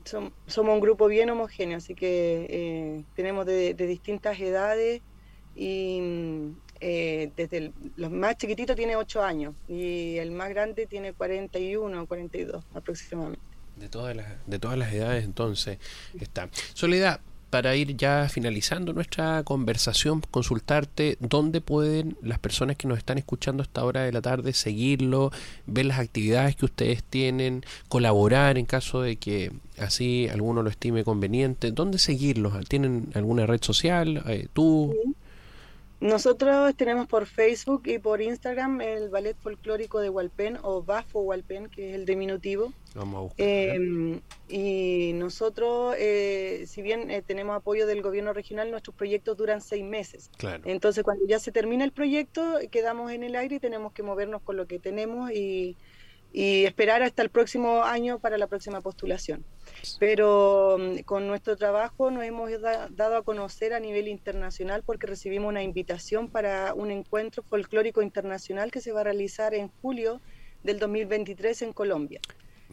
Som- somos un grupo bien homogéneo, así que eh, tenemos de, de distintas edades y eh, desde el los más chiquititos tiene 8 años y el más grande tiene 41 o 42 aproximadamente. De todas las, de todas las edades entonces está. Soledad, para ir ya finalizando nuestra conversación, consultarte dónde pueden las personas que nos están escuchando a esta hora de la tarde seguirlo, ver las actividades que ustedes tienen, colaborar en caso de que así alguno lo estime conveniente. ¿Dónde seguirlos? ¿Tienen alguna red social? Eh, ¿Tú? Nosotros tenemos por Facebook y por Instagram el Ballet Folclórico de Hualpén o Bafo Hualpén, que es el diminutivo. Vamos a buscar. Eh, y nosotros, eh, si bien eh, tenemos apoyo del gobierno regional, nuestros proyectos duran seis meses. claro. Entonces, cuando ya se termina el proyecto, quedamos en el aire y tenemos que movernos con lo que tenemos y, y esperar hasta el próximo año para la próxima postulación. Pero mm, con nuestro trabajo nos hemos da- dado a conocer a nivel internacional porque recibimos una invitación para un encuentro folclórico internacional que se va a realizar en julio del 2023 en Colombia.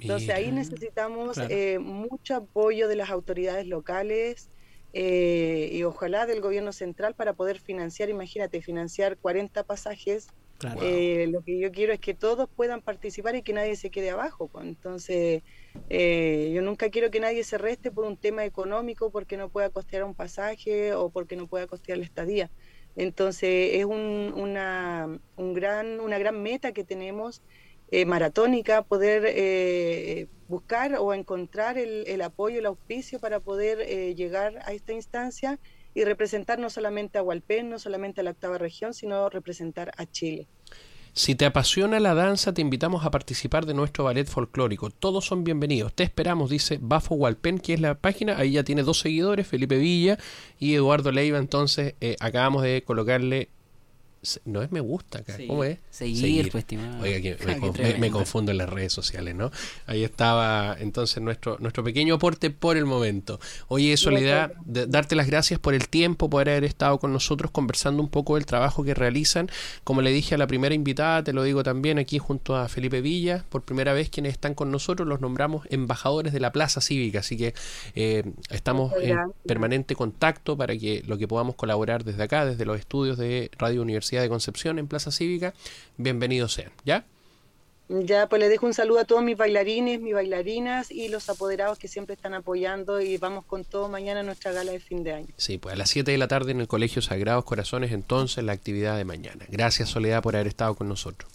Entonces ahí necesitamos Claro. eh, mucho apoyo de las autoridades locales eh, y ojalá del gobierno central para poder financiar, imagínate, financiar 40 pasajes. Claro. Eh, lo que yo quiero es que todos puedan participar y que nadie se quede abajo. pues. Entonces, eh, yo nunca quiero que nadie se reste por un tema económico porque no pueda costear un pasaje o porque no pueda costear la estadía. Entonces, es un- una, un gran, una gran meta que tenemos eh, maratónica, poder eh, buscar o encontrar el, el apoyo, el auspicio para poder eh, llegar a esta instancia y representar no solamente a Hualpén, no solamente a la octava región, sino representar a Chile. Si te apasiona la danza, te invitamos a participar de nuestro ballet folclórico. Todos son bienvenidos. Te esperamos, dice Bafo Hualpén, que es la página. Ahí ya tiene dos seguidores, Felipe Villa y Eduardo Leiva. Entonces, eh, acabamos de colocarle. No es me gusta acá. ¿Cómo es? Seguir, pues, estimado. Oiga, que Ah, me, confundo en las redes sociales, ¿no? Ahí estaba entonces nuestro, nuestro pequeño aporte por el momento. Oye, Soledad, de- darte las gracias por el tiempo, por haber estado con nosotros conversando un poco del trabajo que realizan. Como le dije a la primera invitada, te lo digo también aquí junto a Felipe Villa, por primera vez quienes están con nosotros los nombramos embajadores de la Plaza Cívica, así que eh, estamos en permanente contacto para que lo que podamos colaborar desde acá, desde los estudios de Radio Universidad de Concepción en Plaza Cívica, bienvenidos sean, ¿ya? Ya, pues le dejo un saludo a todos mis bailarines, mis bailarinas y los apoderados que siempre están apoyando y vamos con todo mañana a nuestra gala de fin de año. Sí, pues a las 7 de la tarde en el Colegio Sagrados Corazones, entonces la actividad de mañana. Gracias Soledad por haber estado con nosotros.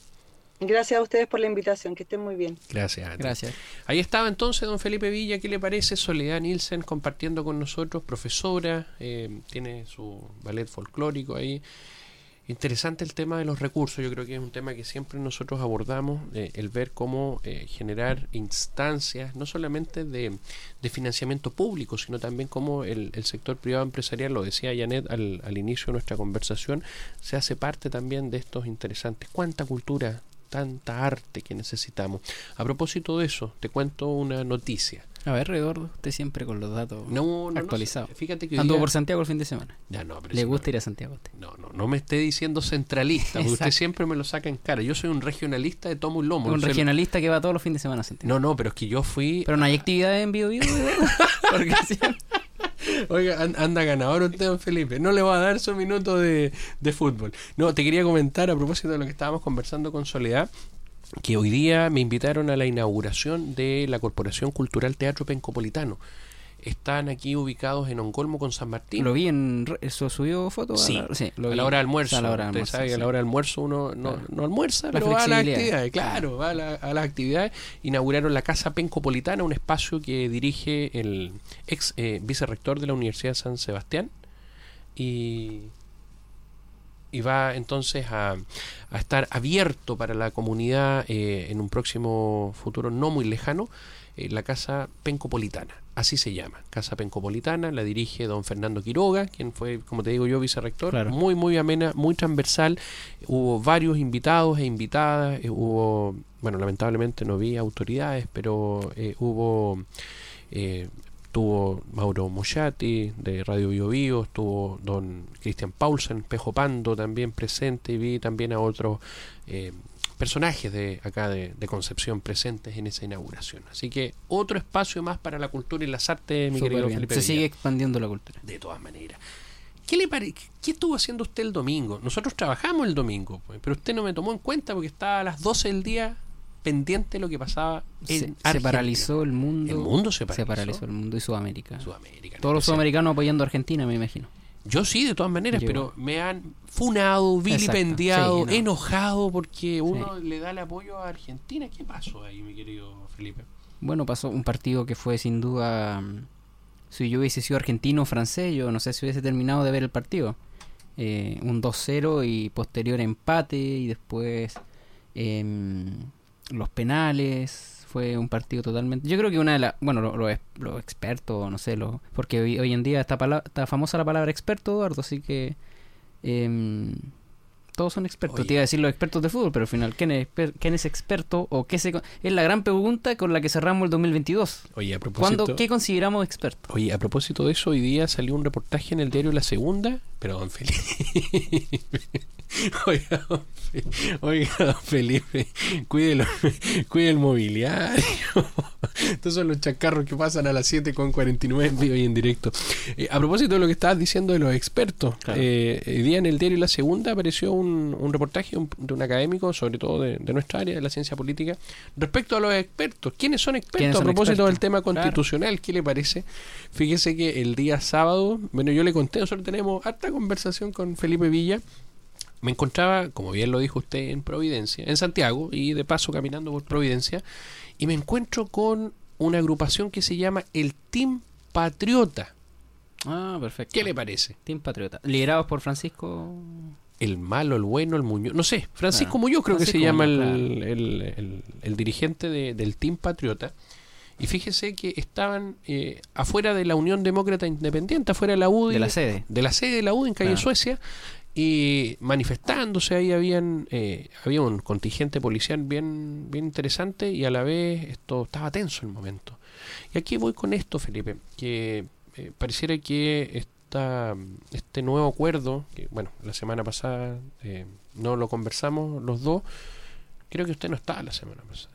Gracias a ustedes por la invitación, que estén muy bien. Gracias. Gracias. Ahí estaba entonces don Felipe Villa, ¿qué le parece? Soledad Nielsen compartiendo con nosotros, profesora, eh, tiene su ballet folclórico ahí. Interesante el tema de los recursos, yo creo que es un tema que siempre nosotros abordamos, eh, el ver cómo eh, generar instancias, no solamente de, de financiamiento público, sino también cómo el, el sector privado empresarial, lo decía Janet al, al inicio de nuestra conversación, se hace parte también de estos interesantes. ¿Cuánta cultura, tanta arte que necesitamos? A propósito de eso, te cuento una noticia. A ver, Eduardo, usted siempre con los datos No, no, no, actualizados. fíjate que Anduvo día- por Santiago el fin de semana. Ya, no, pero Le gusta no- ir a Santiago. a usted. No, no, no me esté diciendo centralista, porque usted siempre me lo saca en cara. Yo soy un regionalista de tomo y lomo. Un no regionalista que va todos los fines de semana a Santiago. No, no, pero es que yo fui. Pero no hay actividades en Bio Bio? Porque siempre- Oiga, an- anda ganador usted, don Felipe. No le va a dar su minuto de, de fútbol. No, te quería comentar a propósito de lo que estábamos conversando con Soledad. Que hoy día me invitaron a la inauguración de la Corporación Cultural Teatro Pencopolitano. Están aquí ubicados en Oncolmo con San Martín. Lo vi en. ¿Eso subió foto? Sí, a la, lo a la hora de almuerzo. A la hora de almuerzo, sabe que a la sí. hora de almuerzo uno no, Claro. no almuerza, La pero va a las actividades. Claro, va a, la- a las actividades. Inauguraron la Casa Pencopolitana, un espacio que dirige el ex eh, vicerrector de la Universidad de San Sebastián. Y, y va entonces a, a estar abierto para la comunidad eh, en un próximo futuro no muy lejano. eh, la Casa Pencopolitana, así se llama, Casa Pencopolitana, la dirige don Fernando Quiroga, quien fue, como te digo yo, vicerrector, Claro. muy, muy amena, muy transversal, hubo varios invitados e invitadas, eh, hubo, bueno, lamentablemente no vi autoridades, pero eh, hubo, eh, tuvo Mauro Moyati de Radio Bio Bio, estuvo don Cristian Paulsen, Pejo Pando también presente, y vi también a otros eh, personajes de acá de, de Concepción presentes en esa inauguración. Así que otro espacio más para la cultura y las artes, mi querido bien. Felipe Se Villa. sigue expandiendo la cultura. De todas maneras. ¿Qué le pare... ¿Qué estuvo haciendo usted el domingo? Nosotros trabajamos el domingo, pues, pero usted no me tomó en cuenta porque estaba a las 12 del día pendiente de lo que pasaba en Se, se paralizó el mundo. El mundo se paralizó. Se paralizó el mundo y Sudamérica. Todos los sudamericanos apoyando a Argentina, me imagino. Yo sí, de todas maneras, Yo pero me han funado, vilipendiado, Sí, no. enojado porque uno le da el apoyo a Argentina. ¿Qué pasó ahí, mi querido Felipe? Bueno, pasó un partido que fue sin duda. Si yo hubiese sido argentino o francés, yo no sé si hubiese terminado de ver el partido. Eh, un 2-0 y posterior empate y después em, los penales. Fue un partido totalmente. Yo creo que una de las. Bueno, los los- los expertos, no sé, lo, porque hoy, hoy en día está, famosa la palabra experto, Eduardo, así que. em, todos son expertos. Oye. Te iba a decir los expertos de fútbol, pero al final, ¿quién es, quién es experto? o qué se, Es la gran pregunta con la que cerramos el 2022. Oye, a propósito, ¿Cuándo, ¿Qué consideramos experto? Oye, a propósito de eso, hoy día salió un reportaje en el diario La Segunda, pero don Felipe. Oiga, don oiga, don Felipe, cuídelo, cuide el mobiliario. Estos son los chacarros que pasan a las 7 con 49 en vivo y en directo. Eh, a propósito de lo que estabas diciendo de los expertos, Claro. eh, hoy día en el diario La Segunda apareció un, un reportaje un- de un académico, sobre todo de, de nuestra área, de la ciencia política, respecto a los expertos. ¿Quiénes son expertos? ¿Quiénes son a propósito expertos? del tema Claro. constitucional, ¿qué le parece? Fíjese que el día sábado, bueno, yo le conté, nosotros tenemos harta conversación con Felipe Villa. Me encontraba, como bien lo dijo usted, en Providencia, en Santiago, y de paso caminando por Providencia, y me encuentro con una agrupación que se llama el Team Patriota. Ah, perfecto. ¿Qué le parece? Team Patriota. Liderados por Francisco. El malo, el bueno, el Muñoz. No sé, Francisco Claro. Muñoz creo que se llama el, el- el- el dirigente de- del Team Patriota. Y fíjese que estaban eh, afuera de la Unión Demócrata Independiente, afuera de la UDI. De la sede. de la sede de la UDI en calle Claro. Suecia. Y manifestándose ahí habían eh, había un contingente policial bien, bien interesante y a la vez esto estaba tenso el momento. Y aquí voy con esto, Felipe, que eh, pareciera que esta, este nuevo acuerdo, que bueno, la semana pasada eh, no lo conversamos los dos, creo que usted no estaba la semana pasada.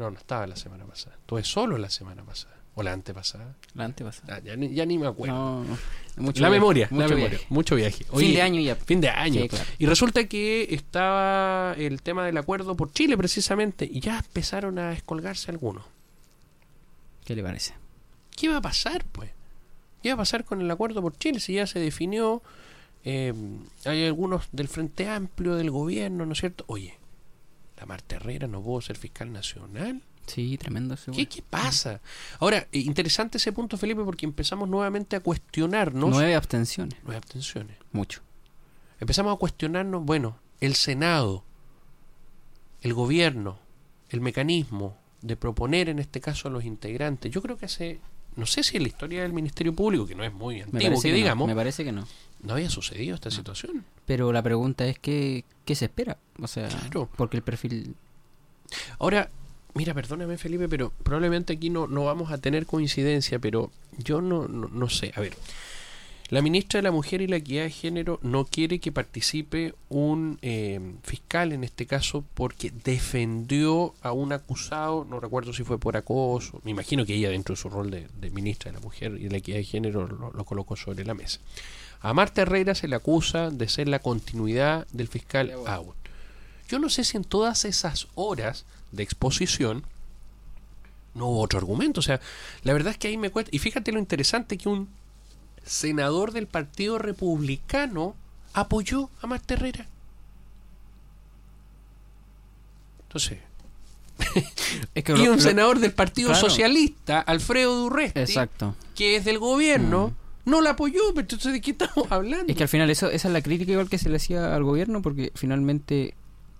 No, no estaba la semana pasada. Estuve solo la semana pasada. O la antepasada. La antepasada. Ah, ya, ni, ya ni me acuerdo. No, no. Mucho la viaje, memoria, mucho la memoria, viaje. mucho viaje. Fin de año ya. Fin de año. Sí, claro. Y resulta que estaba el tema del acuerdo por Chile precisamente y ya empezaron a descolgarse algunos. ¿Qué le parece? ¿Qué va a pasar, pues? ¿Qué va a pasar con el acuerdo por Chile si ya se definió? eh, hay algunos del Frente Amplio, del gobierno, ¿no es cierto? Oye, la Marta Herrera no pudo ser fiscal nacional. Sí, tremendo. ese ¿Qué, güey. ¿Qué pasa? Ahora, eh, interesante ese punto, Felipe, porque empezamos nuevamente a cuestionarnos. Nueve abstenciones. Nueve abstenciones. Mucho. Empezamos a cuestionarnos, bueno, el Senado, el gobierno, el mecanismo de proponer en este caso a los integrantes. Yo creo que hace, no sé si en la historia del Ministerio Público, que no es muy antiguo, que, que, digamos, no. Me parece que no. No había sucedido esta situación. Pero la pregunta es que, ¿qué se espera? O sea, Claro. porque el perfil... Ahora, mira, perdóname Felipe, pero probablemente aquí no, no vamos a tener coincidencia, pero yo no, no, no sé. A ver, la ministra de la Mujer y la Equidad de Género no quiere que participe un eh, fiscal en este caso porque defendió a un acusado, no recuerdo si fue por acoso, me imagino que ella dentro de su rol de, de ministra de la Mujer y de la Equidad de Género lo, lo colocó sobre la mesa. A Marta Herrera se le acusa de ser la continuidad del fiscal Abbott. Yo no sé si en todas esas horas de exposición no hubo otro argumento. O sea, la verdad es que ahí me cuesta. Y fíjate lo interesante que un senador del Partido Republicano apoyó a Marta Herrera. Entonces, Es que y un lo- senador del Partido claro. Socialista, Alfredo Durresti, Exacto. que es del gobierno, no la apoyó. Pero Entonces, ¿de qué estamos hablando? Es que al final eso, esa es la crítica igual que se le hacía al gobierno porque finalmente,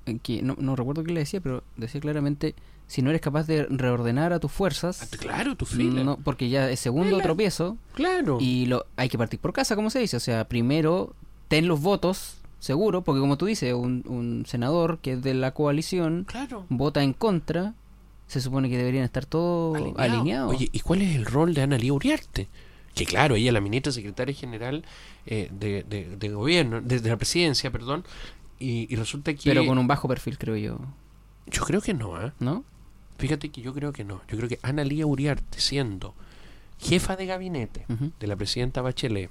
eh, que no, no recuerdo qué le decía, pero decía claramente, si no eres capaz de reordenar a tus fuerzas, Ah, Claro, tu fila. no, porque ya es segundo tropiezo Claro. y lo hay que partir por casa, como se dice. O sea, primero ten los votos, seguro, porque como tú dices, un, un senador que es de la coalición Claro. vota en contra, se supone que deberían estar todos Alineado. alineados. Oye, ¿y cuál es el rol de Ana Lía Uriarte? Que claro, ella es la ministra secretaria general eh, de, de- de gobierno, de, de la presidencia, perdón, y, y resulta que... pero con un bajo perfil, creo yo, Yo creo que no, ¿ah? ¿no? Fíjate que yo creo que no. Yo creo que Ana Lía Uriarte, siendo jefa de gabinete de la presidenta Bachelet,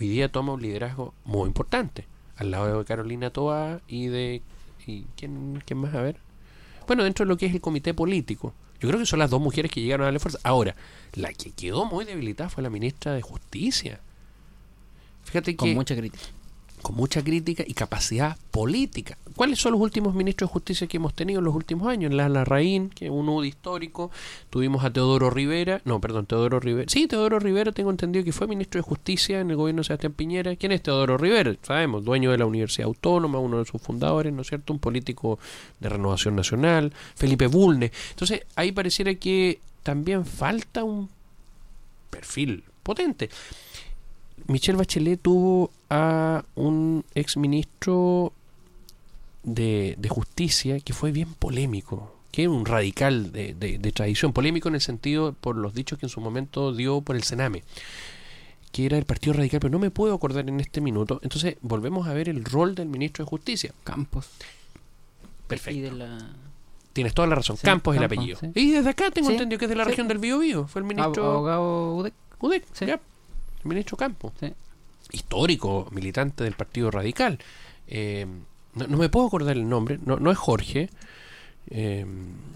hoy día toma un liderazgo muy importante, al lado de Carolina Toa y de... ¿Y quién, quién más? A ver. Bueno, dentro de lo que es el comité político. Yo creo que son las dos mujeres que llegaron a darle fuerza. Ahora, la que quedó muy debilitada fue la ministra de Justicia. Fíjate que Con mucha crítica. Con mucha crítica y capacidad política. ¿Cuáles son los últimos ministros de justicia que hemos tenido en los últimos años? La Larraín, que es un UDI histórico. Tuvimos a Teodoro Rivera. No, perdón, Teodoro Rivera. Sí, Teodoro Rivera, tengo entendido que fue ministro de justicia en el gobierno de Sebastián Piñera. ¿Quién es Teodoro Rivera? Sabemos, dueño de la Universidad Autónoma, uno de sus fundadores, ¿no es cierto? Un político de renovación nacional. Felipe Bulne. Entonces, ahí pareciera que también falta un perfil potente. Michelle Bachelet tuvo a un exministro de, de justicia que fue bien polémico, que era un radical de, de- de tradición, polémico en el sentido por los dichos que en su momento dio por el Sename, que era el Partido Radical, pero no me puedo acordar en este minuto. Entonces volvemos a ver el rol del ministro de justicia. Campos. Perfecto. Y de la... Tienes toda la razón. Sí, Campos es el Campos, apellido. sí. Y desde acá tengo Sí, entendido que es de la región del Biobío. Fue el ministro Abogado Udec. Ya, ministro Campos. Sí. histórico militante del Partido Radical. Eh, no, no me puedo acordar el nombre, no, no es Jorge. Eh,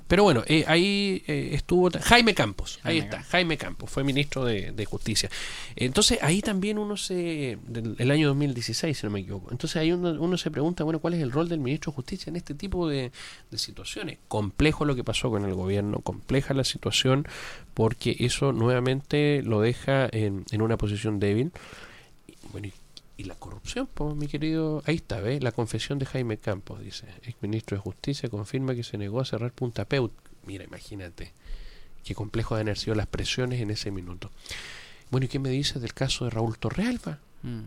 pero bueno, eh, ahí eh, estuvo Jaime Campos, ahí está, Campos. Jaime Campos, fue ministro de, de Justicia. Entonces ahí también uno se, del el año 2016, si no me equivoco, entonces ahí uno, uno se pregunta, bueno, ¿cuál es el rol del ministro de Justicia en este tipo de, de situaciones? Complejo lo que pasó con el gobierno, compleja la situación, porque eso nuevamente lo deja en, en una posición débil. Bueno, y, y la corrupción, pues, mi querido, ahí está, ¿ves? La confesión de Jaime Campos, dice, ex ministro de Justicia, confirma que se negó a cerrar Punta Peut. Mira, imagínate, qué complejo haber sido las presiones en ese minuto. Bueno, ¿y qué me dices del caso de Raúl Torrealba? Mm.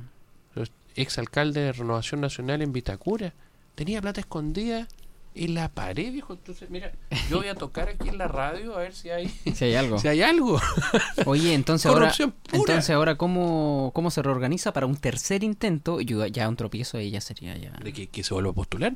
ex alcalde de Renovación Nacional en Vitacura. Tenía plata escondida en la pared, viejo. Entonces, mira, yo voy a tocar aquí en la radio a ver si hay, Si hay algo. si hay algo. Oye, entonces ahora, pura. entonces ahora ¿cómo, cómo se reorganiza para un tercer intento? Yo, ya un tropiezo ahí ya sería ya. ¿De que, que se vuelva a postular?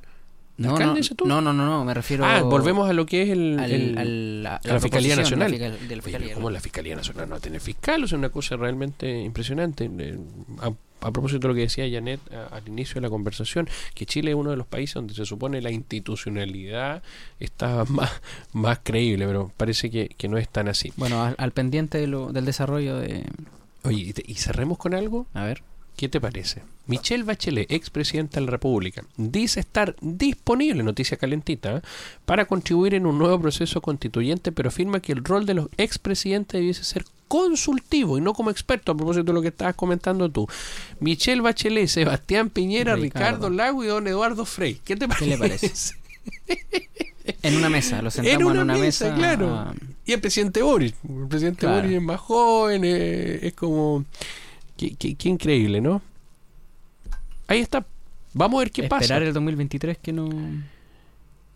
No, no, no, no, no, no, me refiero Ah, volvemos a lo que es el, al, el- al- a a la Fiscalía Nacional. de la de Fiscalía, ¿Cómo la Fiscalía Nacional no va a tener fiscal? O sea, una cosa realmente impresionante. Eh, A, a propósito de lo que decía Janet a- al inicio de la conversación, que Chile es uno de los países donde se supone la institucionalidad está más, más creíble, pero parece que, que no es tan así. Bueno, al, al pendiente de lo- del desarrollo de... Oye, y, te- y cerremos con algo. A ver. ¿Qué te parece? Michelle Bachelet, expresidenta de la República, dice estar disponible, noticia calentita, ¿eh? para contribuir en un nuevo proceso constituyente, pero afirma que el rol de los expresidentes debiese ser consultivo y no como experto, a propósito de lo que estabas comentando tú. Michelle Bachelet, Sebastián Piñera, Ricardo, Ricardo Lago y don Eduardo Frey. ¿Qué te ¿Qué parece? le parece? En una mesa, lo sentamos En en una, una, mesa, mesa. claro. ah, Y el presidente Boris. El presidente Claro. Boris es más joven, eh, es como... Qué, qué- qué increíble, ¿no? Ahí está. Vamos a ver qué esperar pasa. el 2023 que no...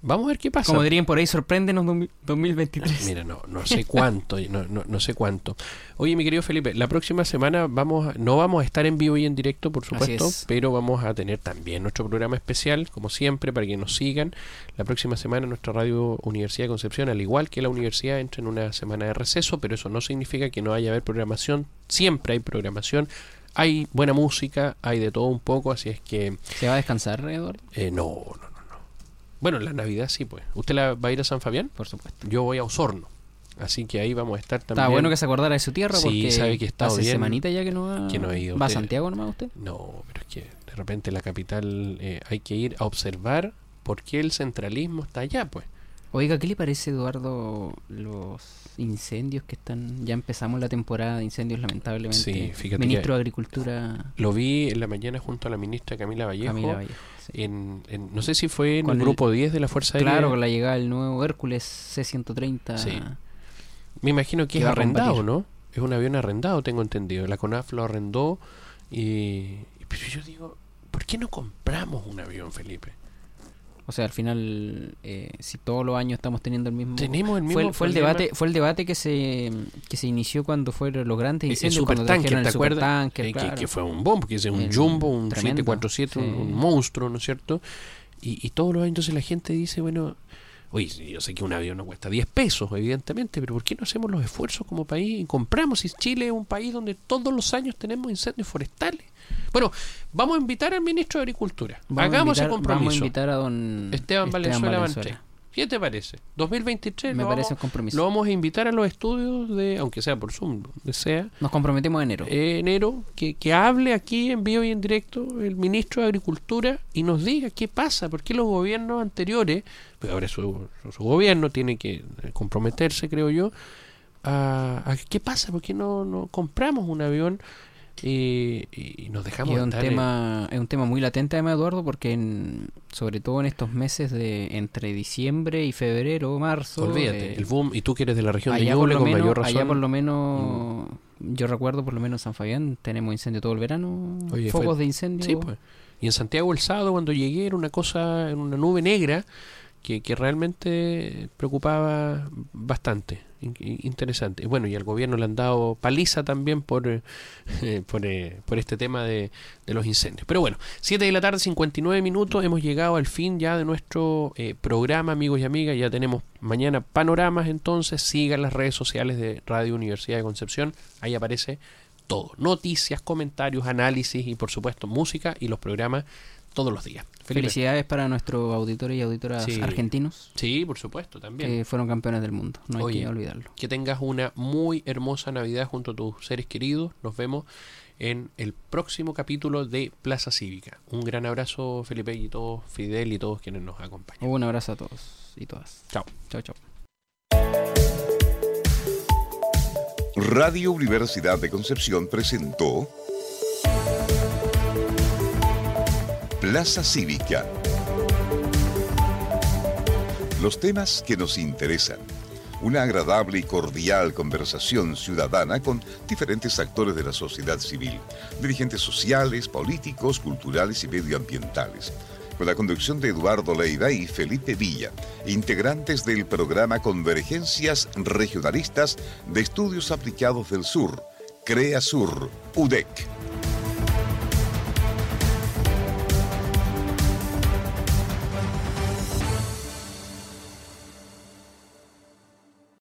Vamos a ver qué pasa. Como dirían por ahí, sorpréndenos 2023. Mira, no, no sé cuánto, no, no, no sé cuánto. Oye, mi querido Felipe, la próxima semana vamos a- no vamos a estar en vivo y en directo, por supuesto, es. pero vamos a tener también nuestro programa especial, como siempre, para que nos sigan. La próxima semana nuestra radio Universidad de Concepción, al igual que la universidad, entra en una semana de receso, pero eso no significa que no haya haber programación. Siempre hay programación. Hay buena música, hay de todo un poco, así es que ¿Se va a descansar, Eduardo? eh, no, no, no, no. Bueno, la Navidad sí, pues. ¿Usted la va a ir a San Fabián? Por supuesto. Yo voy a Osorno. Así que ahí vamos a estar también. Está bueno que se acordara de su tierra Sí, porque sabe que estado hace bien- semanita ya que no que no ido. ¿Va a Santiago nomás usted? No, pero es que de repente la capital eh, hay que ir a observar por qué el centralismo está allá, pues. Oiga, ¿qué le parece, Eduardo, los incendios que están... Ya empezamos la temporada de incendios, lamentablemente. Sí, fíjate Ministro de Agricultura, Lo vi en la mañana junto a la ministra Camila Vallejo. Camila Vallejo. sí. En, en- no sé si fue en Con el grupo 10 de la Fuerza Aérea. Claro, con la llegada del nuevo Hércules C-130. Sí. Me imagino que que es arrendado. ¿no? Es un avión arrendado, tengo entendido. La CONAF lo arrendó y... Pero yo digo, ¿por qué no compramos un avión, Felipe? O sea, al final, eh, si todos los años estamos teniendo el mismo... Tenemos el mismo fue, el- fue el debate fue el debate que se que se inició cuando fueron los grandes El incendios cuando supertanker, trajeron ¿te el supertanker, Eh, que- claro. que, fue un bombo, porque es un El jumbo, un tremendo, 747, un, sí. un monstruo, ¿no es cierto? Y, y todos los años entonces la gente dice, bueno, oye, yo sé que un avión no cuesta 10 pesos, evidentemente, pero ¿por qué no hacemos los esfuerzos como país y compramos? Si Chile es un país donde todos los años tenemos incendios forestales. Bueno, vamos a invitar al ministro de Agricultura. Vamos Hagamos ese invitar- compromiso. Vamos a invitar a don Esteban, Valenzuela Bantré. ¿Qué te parece? 2023 Me lo, parece un compromiso. lo vamos a invitar a los estudios de, aunque sea por Zoom, donde sea, Nos comprometemos en enero. eh, enero, que, que hable aquí en vivo y en directo el ministro de Agricultura y nos diga qué pasa, por qué los gobiernos anteriores, pues ahora su, su, gobierno tiene que comprometerse, creo yo, a, a qué pasa, por qué no, no compramos un avión y, y nos Y dejamos es un en- tema es un tema muy latente además Eduardo porque en- sobre todo en estos meses de entre diciembre y febrero marzo Olvídate, eh, el boom, y tú que eres de la región de allá por Ñuble con menos mayor razón. Mm. allá por lo menos yo recuerdo por lo menos en San Fabián tenemos incendio todo el verano Oye, focos fue- de incendio Sí, pues. Y en Santiago el sábado cuando llegué era una cosa, en una nube negra que, que realmente preocupaba bastante. In- in- interesante. Bueno, y al gobierno le han dado paliza también por, eh, por, eh, por este tema de, de los incendios. Pero bueno, 7 de la tarde, 59 minutos, hemos llegado al fin ya de nuestro eh, programa, amigos y amigas. Ya tenemos mañana panoramas, entonces sigan las redes sociales de Radio Universidad de Concepción. Ahí aparece todo. Noticias, comentarios, análisis y por supuesto música y los programas todos los días. Felipe. felicidades para nuestros auditores y auditoras Sí. argentinos Sí, por supuesto, también. que fueron campeones del mundo no hay que olvidarlo Que tengas una muy hermosa Navidad junto a tus seres queridos. Nos vemos en el próximo capítulo de Plaza Cívica. Un gran abrazo, Felipe y todos, Fidel y todos quienes nos acompañan. un abrazo a todos y todas Chao. chao chao Radio Universidad de Concepción presentó Plaza Cívica. Los temas que nos interesan. Una agradable y cordial conversación ciudadana con diferentes actores de la sociedad civil, dirigentes sociales, políticos, culturales y medioambientales. Con la conducción de Eduardo Leiva y Felipe Villa, integrantes del programa Convergencias Regionalistas de Estudios Aplicados del Sur, CREA Sur, UDEC.